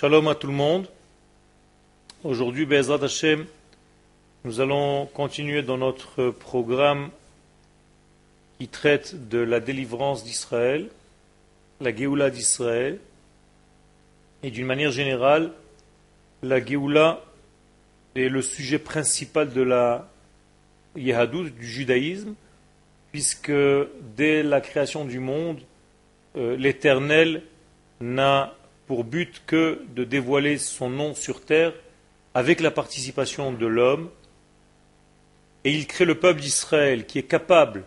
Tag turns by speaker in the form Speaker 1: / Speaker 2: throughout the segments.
Speaker 1: Shalom à tout le monde. Aujourd'hui, Bezrat Hashem, nous allons continuer dans notre programme qui traite de la délivrance d'Israël, la Géoula d'Israël, et d'une manière générale, la Géoula est le sujet principal de la Yehadut, du judaïsme, puisque dès la création du monde, euh, l'Éternel n'a pour but que de dévoiler son nom sur terre avec la participation de l'homme. Et il crée le peuple d'Israël qui est capable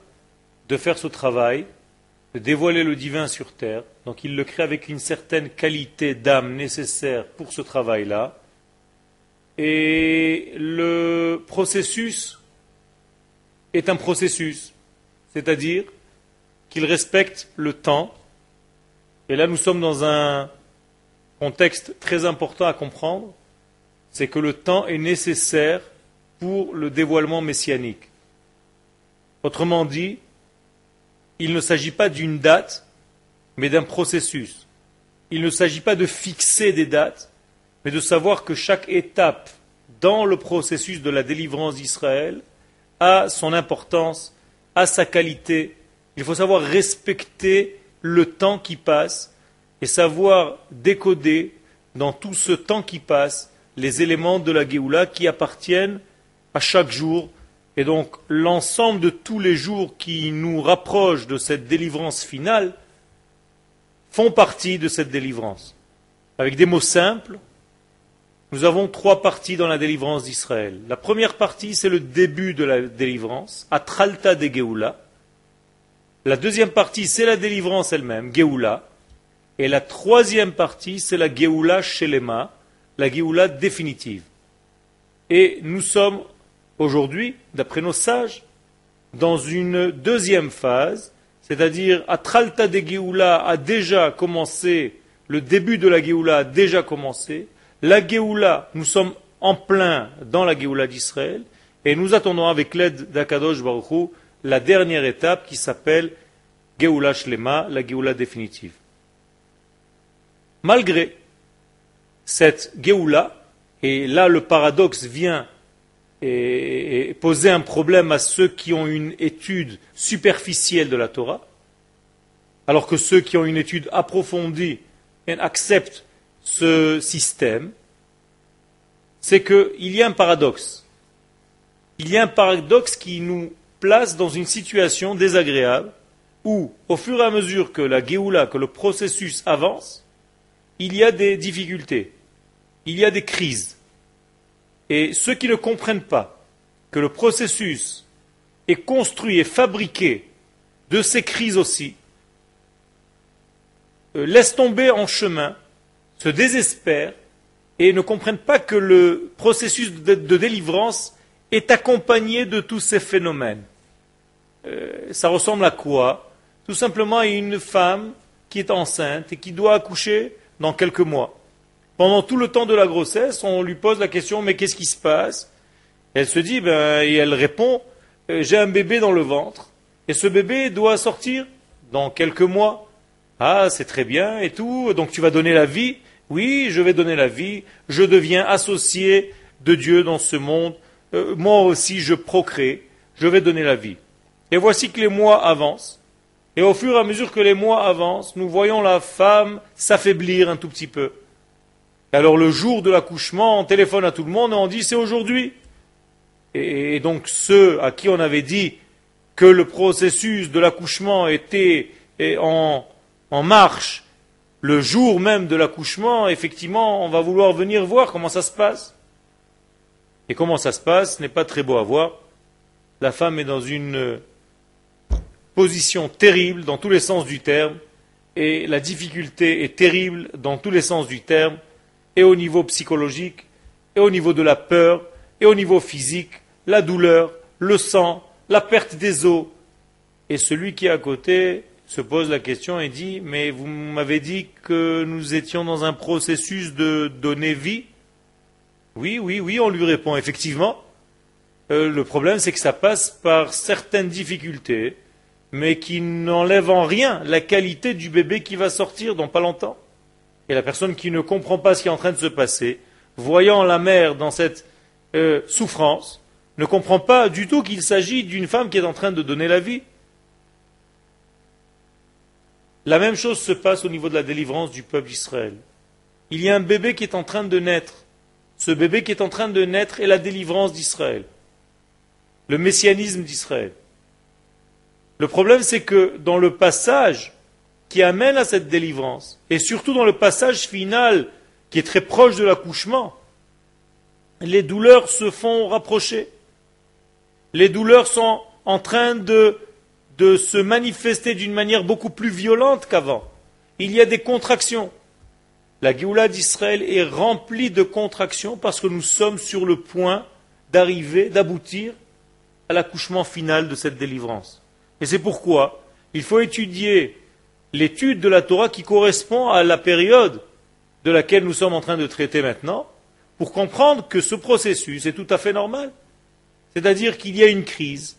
Speaker 1: de faire ce travail, de dévoiler le divin sur terre. Donc il le crée avec une certaine qualité d'âme nécessaire pour ce travail-là. Et le processus est un processus, c'est-à-dire qu'il respecte le temps. Et là, nous sommes dans un contexte très important à comprendre, c'est que le temps est nécessaire pour le dévoilement messianique. Autrement dit, il ne s'agit pas d'une date, mais d'un processus. Il ne s'agit pas de fixer des dates, mais de savoir que chaque étape dans le processus de la délivrance d'Israël a son importance, a sa qualité. Il faut savoir respecter le temps qui passe et savoir décoder dans tout ce temps qui passe les éléments de la Géoula qui appartiennent à chaque jour. Et donc l'ensemble de tous les jours qui nous rapprochent de cette délivrance finale font partie de cette délivrance. Avec des mots simples, nous avons trois parties dans la délivrance d'Israël. La première partie, c'est le début de la délivrance, Atralta de Géoula. La deuxième partie, c'est la délivrance elle-même, Géoula. Et la troisième partie, c'est la Géoula Shelema, la Géoula définitive. Et nous sommes aujourd'hui, d'après nos sages, dans une deuxième phase, c'est-à-dire Atralta de Géoula a déjà commencé, le début de la Géoula a déjà commencé. La Géoula, nous sommes en plein dans la Géoula d'Israël, et nous attendons avec l'aide d'Akadosh Baruch la dernière étape qui s'appelle Géoula Shlema, la Géoula définitive. Malgré cette Géoula, et là le paradoxe vient poser un problème à ceux qui ont une étude superficielle de la Torah, alors que ceux qui ont une étude approfondie acceptent ce système, c'est qu'il y a un paradoxe. Il y a un paradoxe qui nous place dans une situation désagréable où, au fur et à mesure que la Géoula, que le processus avance, il y a des difficultés, il y a des crises. Et ceux qui ne comprennent pas que le processus est construit et fabriqué de ces crises aussi, euh, laissent tomber en chemin, se désespèrent et ne comprennent pas que le processus de, délivrance est accompagné de tous ces phénomènes. Euh, ça ressemble à quoi? Tout simplement à une femme qui est enceinte et qui doit accoucher dans quelques mois. Pendant tout le temps de la grossesse, on lui pose la question mais qu'est-ce qui se passe? Elle se dit ben, et elle répond euh, j'ai un bébé dans le ventre et ce bébé doit sortir dans quelques mois. Ah, c'est très bien et tout, donc tu vas donner la vie? Oui, je vais donner la vie, je deviens associé de Dieu dans ce monde, euh, moi aussi je procrée, je vais donner la vie. Et voici que les mois avancent, et au fur et à mesure que les mois avancent, nous voyons la femme s'affaiblir un tout petit peu. alors le jour de l'accouchement, on téléphone à tout le monde et on dit c'est aujourd'hui. Et, donc ceux à qui on avait dit que le processus de l'accouchement était en, marche le jour même de l'accouchement, effectivement, on va vouloir venir voir comment ça se passe. Et comment ça se passe n'est pas très beau à voir. La femme est dans une position terrible dans tous les sens du terme, et la difficulté est terrible dans tous les sens du terme, et au niveau psychologique, et au niveau de la peur, et au niveau physique, la douleur, le sang, la perte des os. Et celui qui est à côté se pose la question et dit Mais vous m'avez dit que nous étions dans un processus de donner vie? Oui, oui, oui, on lui répond effectivement. Euh, le problème, c'est que ça passe par certaines difficultés, mais qui n'enlève en rien la qualité du bébé qui va sortir dans pas longtemps. Et la personne qui ne comprend pas ce qui est en train de se passer, voyant la mère dans cette euh, souffrance, ne comprend pas du tout qu'il s'agit d'une femme qui est en train de donner la vie. La même chose se passe au niveau de la délivrance du peuple d'Israël. Il y a un bébé qui est en train de naître. Ce bébé qui est en train de naître est la délivrance d'Israël, le messianisme d'Israël. Le problème, c'est que dans le passage qui amène à cette délivrance, et surtout dans le passage final qui est très proche de l'accouchement, les douleurs se font rapprocher. Les douleurs sont en train de se manifester d'une manière beaucoup plus violente qu'avant. Il y a des contractions. La Géoula d'Israël est remplie de contractions parce que nous sommes sur le point d'arriver, d'aboutir à l'accouchement final de cette délivrance. Et c'est pourquoi il faut étudier l'étude de la Torah qui correspond à la période de laquelle nous sommes en train de traiter maintenant, pour comprendre que ce processus est tout à fait normal. C'est-à-dire qu'il y a une crise,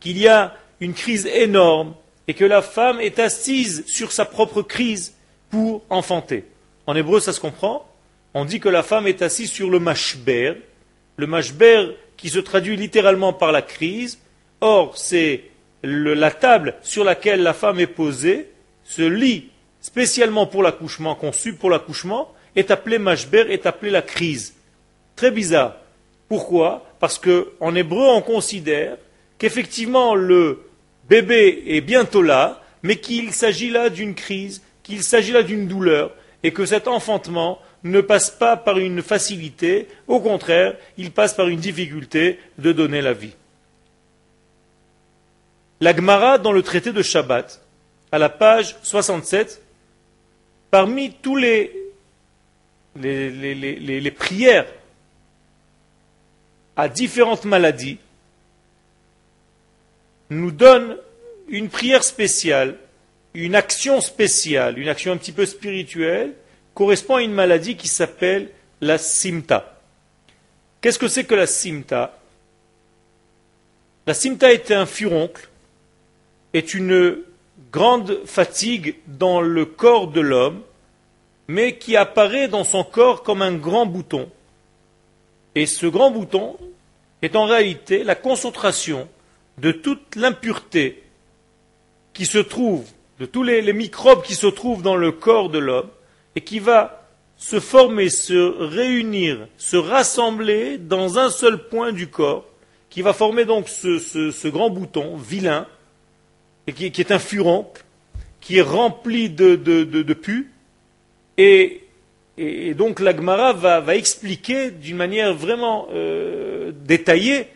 Speaker 1: qu'il y a une crise énorme et que la femme est assise sur sa propre crise pour enfanter. En hébreu, ça se comprend. On dit que la femme est assise sur le mashber, le mashber qui se traduit littéralement par la crise. Or, c'est la table sur laquelle la femme est posée, ce lit spécialement pour l'accouchement, conçu pour l'accouchement, est appelé mashber, est appelé la crise. Très bizarre. Pourquoi? Parce qu'en hébreu, on considère qu'effectivement le bébé est bientôt là, mais qu'il s'agit là d'une crise, qu'il s'agit là d'une douleur, et que cet enfantement ne passe pas par une facilité, au contraire, il passe par une difficulté de donner la vie. La Gemara, dans le traité de Shabbat, à la page 67, parmi tous les, les, prières à différentes maladies, nous donne une prière spéciale, une action spéciale, une action un petit peu spirituelle, correspond à une maladie qui s'appelle la simta. Qu'est-ce que c'est que la simta? La simta est un furoncle, est une grande fatigue dans le corps de l'homme, mais qui apparaît dans son corps comme un grand bouton. Et ce grand bouton est en réalité la concentration de toute l'impureté qui se trouve, de tous les, microbes qui se trouvent dans le corps de l'homme, et qui va se former, se réunir, se rassembler dans un seul point du corps, qui va former donc ce, grand bouton vilain, et qui, est un furoncle, qui est rempli de, de, pu, et, donc l'Agmara va, va expliquer d'une manière vraiment euh, détaillée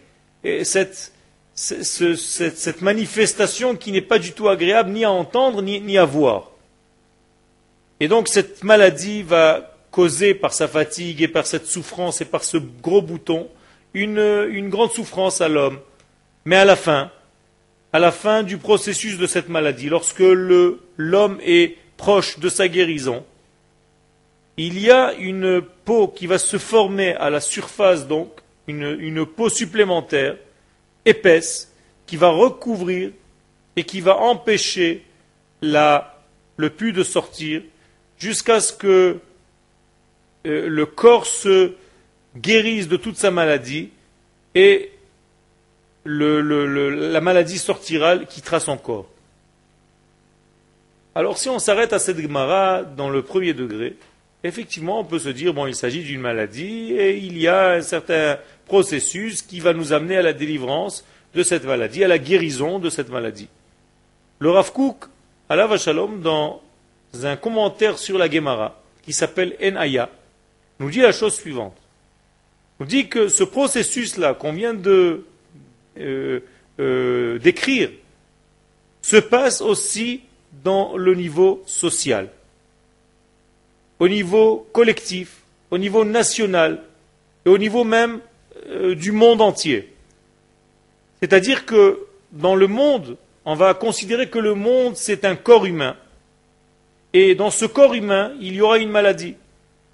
Speaker 1: cette, cette, manifestation qui n'est pas du tout agréable ni à entendre ni, à voir. Et donc cette maladie va causer par sa fatigue et par cette souffrance et par ce gros bouton une, une grande souffrance à l'homme. Mais à la fin, à la fin du processus de cette maladie, lorsque l'homme est proche de sa guérison, il y a une peau qui va se former à la surface, donc, une, peau supplémentaire, épaisse qui va recouvrir et qui va empêcher le pu de sortir jusqu'à ce que euh, le corps se guérisse de toute sa maladie et la maladie sortira, quittera son corps. Alors si on s'arrête à cette Gemara dans le premier degré, effectivement on peut se dire, bon il s'agit d'une maladie et il y a un certain processus qui va nous amener à la délivrance de cette maladie, à la guérison de cette maladie. Le Rav Kook, la Vachalom, dans un commentaire sur la Gemara, qui s'appelle Enaya, nous dit la chose suivante. nous dit que ce processus-là qu'on vient de euh, euh, décrire se passe aussi dans le niveau social, au niveau collectif, au niveau national et au niveau même euh, du monde entier. C'est-à-dire que dans le monde, on va considérer que le monde, c'est un corps humain. Et dans ce corps humain, il y aura une maladie.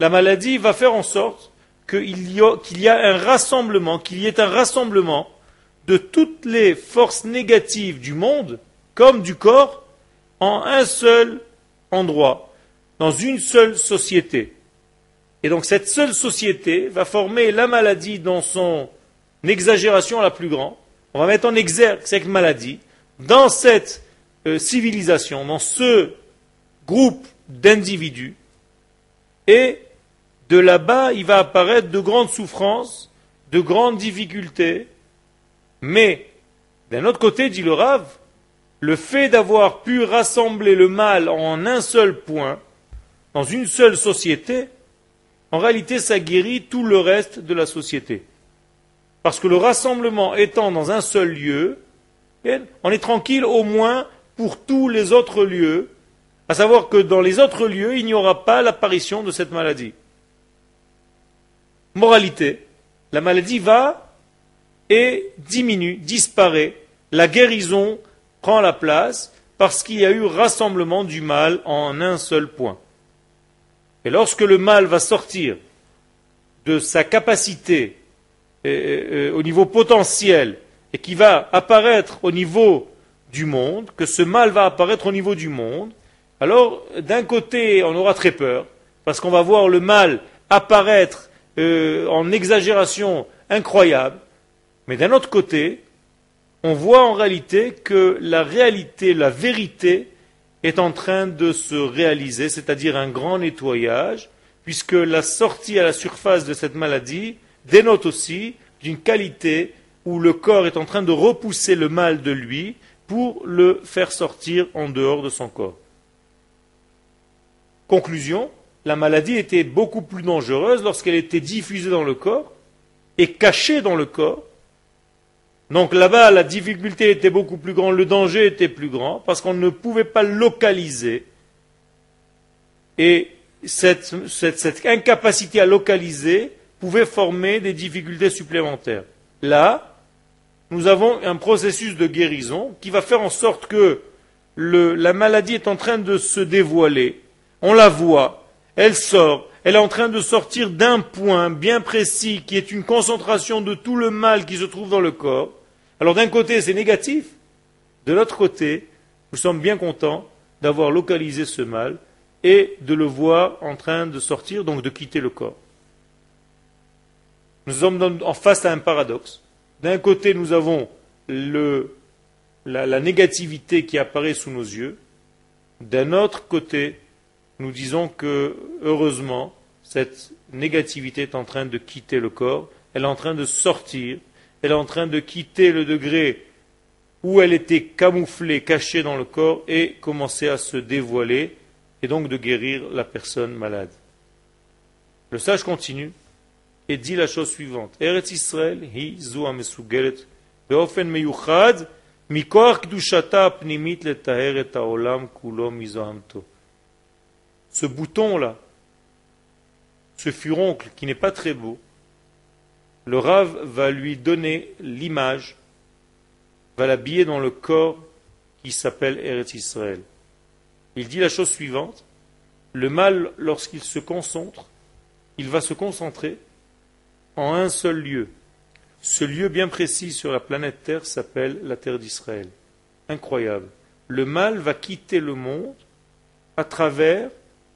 Speaker 1: La maladie va faire en sorte qu'il y, y, a un rassemblement, qu'il y ait un rassemblement de toutes les forces négatives du monde, comme du corps, en un seul endroit. dans une seule société. Et donc cette seule société va former la maladie dans son exagération la plus grande. On va mettre en exergue cette maladie dans cette euh, civilisation, dans ce groupe d'individus. Et de là-bas, il va apparaître de grandes souffrances, de grandes difficultés. Mais, d'un autre côté, dit le Rav, le fait d'avoir pu rassembler le mal en un seul point, dans une seule société, en réalité, ça guérit tout le reste de la société. Parce que le rassemblement étant dans un seul lieu, on est tranquille au moins pour tous les autres lieux, à savoir que dans les autres lieux, il n'y aura pas l'apparition de cette maladie. Moralité, la maladie va et diminue, disparaît, la guérison prend la place parce qu'il y a eu rassemblement du mal en un seul point. Et lorsque le mal va sortir de sa capacité euh, euh, au niveau potentiel et qui va apparaître au niveau du monde, que ce mal va apparaître au niveau du monde, alors d'un côté on aura très peur, parce qu'on va voir le mal apparaître euh, en exagération incroyable, mais d'un autre côté, on voit en réalité que la réalité, la vérité est en train de se réaliser, c'est-à-dire un grand nettoyage, puisque la sortie à la surface de cette maladie dénote aussi d'une qualité où le corps est en train de repousser le mal de lui pour le faire sortir en dehors de son corps. Conclusion, la maladie était beaucoup plus dangereuse lorsqu'elle était diffusée dans le corps et cachée dans le corps donc là-bas, la difficulté était beaucoup plus grande, le danger était plus grand, parce qu'on ne pouvait pas localiser. Et cette, incapacité à localiser pouvait former des difficultés supplémentaires. Là, nous avons un processus de guérison qui va faire en sorte que la maladie est en train de se dévoiler. On la voit, elle sort, elle est en train de sortir d'un point bien précis qui est une concentration de tout le mal qui se trouve dans le corps. Alors d'un côté c'est négatif, de l'autre côté nous sommes bien contents d'avoir localisé ce mal et de le voir en train de sortir, donc de quitter le corps. Nous sommes en face à un paradoxe. D'un côté nous avons la négativité qui apparaît sous nos yeux, d'un autre côté nous disons que, heureusement, cette négativité est en train de quitter le corps, elle est en train de sortir, elle est en train de quitter le degré où elle était camouflée, cachée dans le corps, et commencer à se dévoiler, et donc de guérir la personne malade. Le sage continue et dit la chose suivante. Eretz Israël, hi beofen meyuchad, mikor kdushata pnimit et. Ce bouton-là, ce furoncle qui n'est pas très beau, le Rav va lui donner l'image, va l'habiller dans le corps qui s'appelle Eretz Israël. Il dit la chose suivante, le mal, lorsqu'il se concentre, il va se concentrer en un seul lieu. Ce lieu bien précis sur la planète Terre s'appelle la Terre d'Israël. Incroyable. Le mal va quitter le monde à travers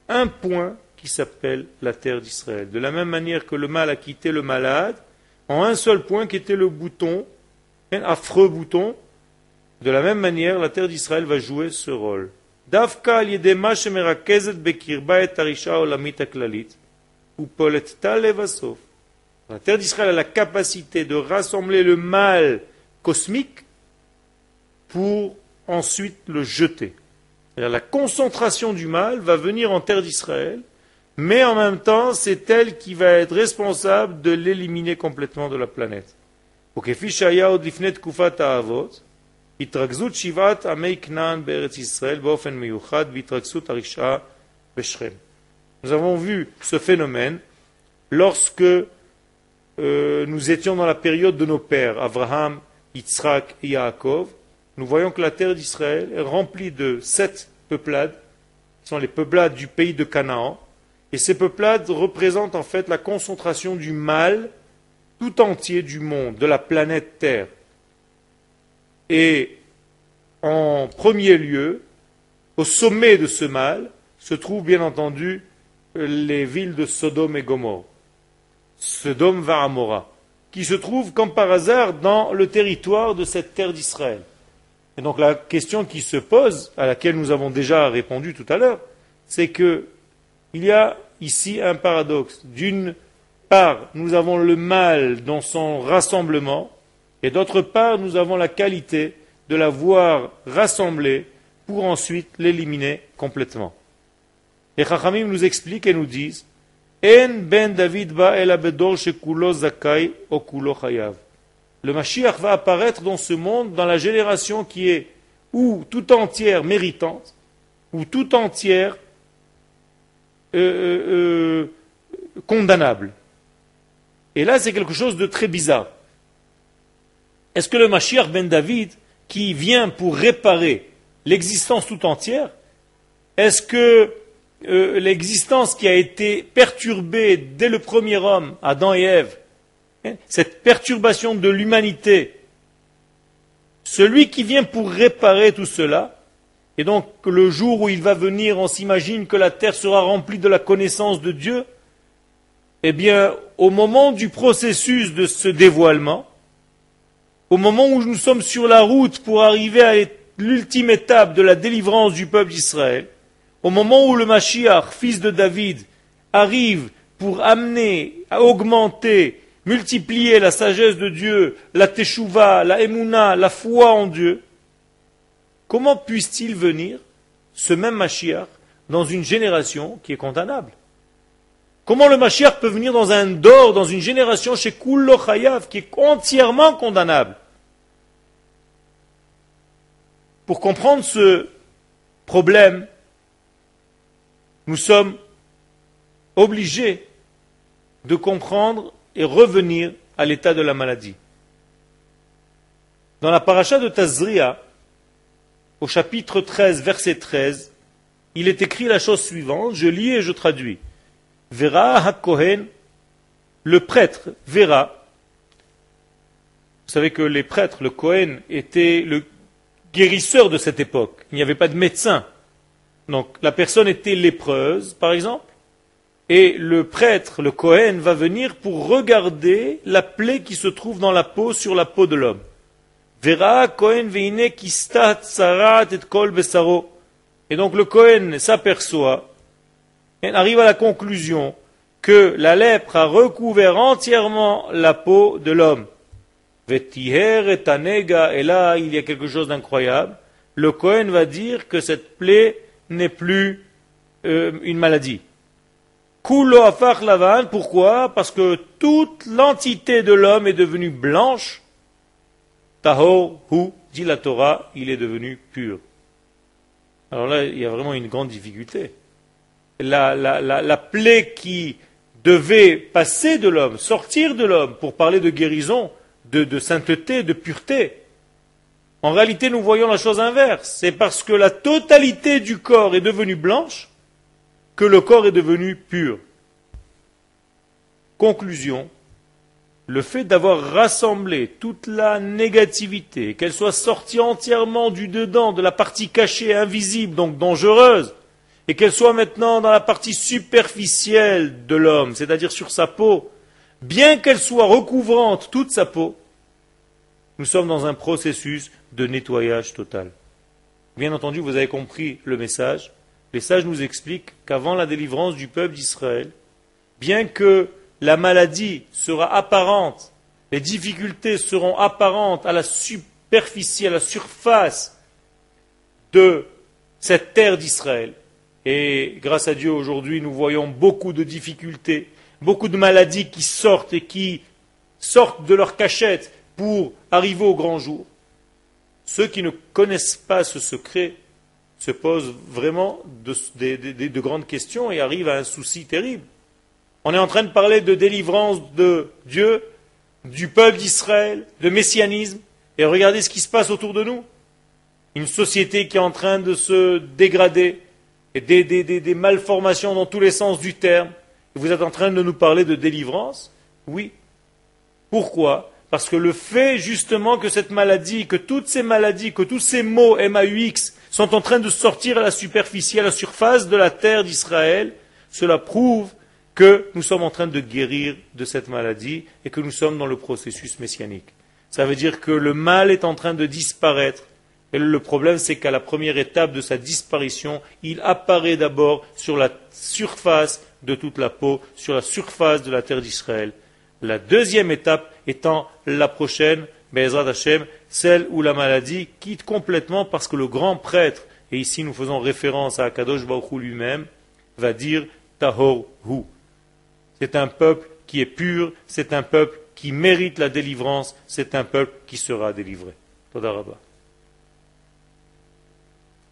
Speaker 1: un point qui s'appelle la terre d'Israël. De la même manière que le mal a quitté le malade, en un seul point qui était le bouton, un affreux bouton, de la même manière, la terre d'Israël va jouer ce rôle. La terre d'Israël a la capacité de rassembler le mal cosmique pour ensuite le jeter. La concentration du mal va venir en terre d'Israël, mais en même temps, c'est elle qui va être responsable de l'éliminer complètement de la planète. Nous avons vu ce phénomène lorsque euh, nous étions dans la période de nos pères, Abraham, Yitzhak et Yaakov, nous voyons que la terre d'Israël est remplie de sept peuplades, qui sont les peuplades du pays de Canaan, et ces peuplades représentent en fait la concentration du mal tout entier du monde, de la planète Terre. Et en premier lieu, au sommet de ce mal, se trouvent bien entendu les villes de Sodome et Gomorre, Sodome Varamora, qui se trouvent comme par hasard dans le territoire de cette terre d'Israël. Et donc la question qui se pose, à laquelle nous avons déjà répondu tout à l'heure, c'est que il y a ici un paradoxe. D'une part, nous avons le mal dans son rassemblement, et d'autre part, nous avons la qualité de la voir rassemblée pour ensuite l'éliminer complètement. Les Chachamim nous expliquent et nous disent En ben David ba el shekulo zakai okulo chayav. Le Mashiach va apparaître dans ce monde, dans la génération qui est ou tout entière méritante, ou tout entière euh, euh, euh, condamnable. Et là, c'est quelque chose de très bizarre. Est-ce que le Mashiach ben David, qui vient pour réparer l'existence tout entière, est-ce que l'existence qui a été perturbée dès le premier homme, Adam et Ève, hein, cette perturbation de l'humanité, celui qui vient pour réparer tout cela, et donc, le jour où il va venir, on s'imagine que la terre sera remplie de la connaissance de Dieu. Eh bien, au moment du processus de ce dévoilement, au moment où nous sommes sur la route pour arriver à l'ultime étape de la délivrance du peuple d'Israël, au moment où le Mashiach, fils de David, arrive pour amener, à augmenter, multiplier la sagesse de Dieu, la teshuva, la emuna, la foi en Dieu, Comment puisse-t-il venir, ce même Mashiach, dans une génération qui est condamnable? Comment le Mashiach peut venir dans un dor, dans une génération chez Kullo Chayav, qui est entièrement condamnable? Pour comprendre ce problème, nous sommes obligés de comprendre et revenir à l'état de la maladie. Dans la paracha de Tazria, au chapitre 13, verset 13, il est écrit la chose suivante, je lis et je traduis. Vera HaKohen, le prêtre verra. Vous savez que les prêtres, le Kohen, était le guérisseur de cette époque. Il n'y avait pas de médecin. Donc la personne était lépreuse, par exemple, et le prêtre, le Kohen, va venir pour regarder la plaie qui se trouve dans la peau sur la peau de l'homme. Et donc le Kohen s'aperçoit, et arrive à la conclusion que la lèpre a recouvert entièrement la peau de l'homme. Et là il y a quelque chose d'incroyable. Le Kohen va dire que cette plaie n'est plus euh, une maladie. Pourquoi? Parce que toute l'entité de l'homme est devenue blanche Tahor, hu, dit la Torah, il est devenu pur. Alors là, il y a vraiment une grande difficulté. La, la, la, plaie qui devait passer de l'homme, sortir de l'homme, pour parler de guérison, de sainteté, de pureté, en réalité, nous voyons la chose inverse. C'est parce que la totalité du corps est devenue blanche que le corps est devenu pur. Conclusion, le fait d'avoir rassemblé toute la négativité, qu'elle soit sortie entièrement du dedans, de la partie cachée, invisible, donc dangereuse, et qu'elle soit maintenant dans la partie superficielle de l'homme, c'est-à-dire sur sa peau, bien qu'elle soit recouvrante toute sa peau, nous sommes dans un processus de nettoyage total. Bien entendu, vous avez compris le message. Les sages nous expliquent qu'avant la délivrance du peuple d'Israël, bien que la maladie sera apparente, les difficultés seront apparentes à la superficie, à la surface de cette terre d'Israël. Et grâce à Dieu, aujourd'hui, nous voyons beaucoup de difficultés, beaucoup de maladies qui sortent et qui sortent de leur cachette pour arriver au grand jour. Ceux qui ne connaissent pas ce secret se posent vraiment de, de grandes questions et arrivent à un souci terrible. On est en train de parler de délivrance de Dieu, du peuple d'Israël, de messianisme, et regardez ce qui se passe autour de nous. Une société qui est en train de se dégrader, et des, malformations dans tous les sens du terme. Vous êtes en train de nous parler de délivrance Oui. Pourquoi? Parce que le fait justement que cette maladie, que toutes ces maladies, que tous ces mots MAUX sont en train de sortir à la superficie, à la surface de la terre d'Israël. Cela prouve que nous sommes en train de guérir de cette maladie et que nous sommes dans le processus messianique. Ça veut dire que le mal est en train de disparaître. Et le problème, c'est qu'à la première étape de sa disparition, il apparaît d'abord sur la surface de toute la peau, sur la surface de la terre d'Israël. La deuxième étape étant la prochaine, Be'ezrat Hashem, celle où la maladie quitte complètement parce que le grand prêtre, et ici nous faisons référence à Kadosh Baruch lui-même, va dire Tahor Hu. C'est un peuple qui est pur, c'est un peuple qui mérite la délivrance, c'est un peuple qui sera délivré.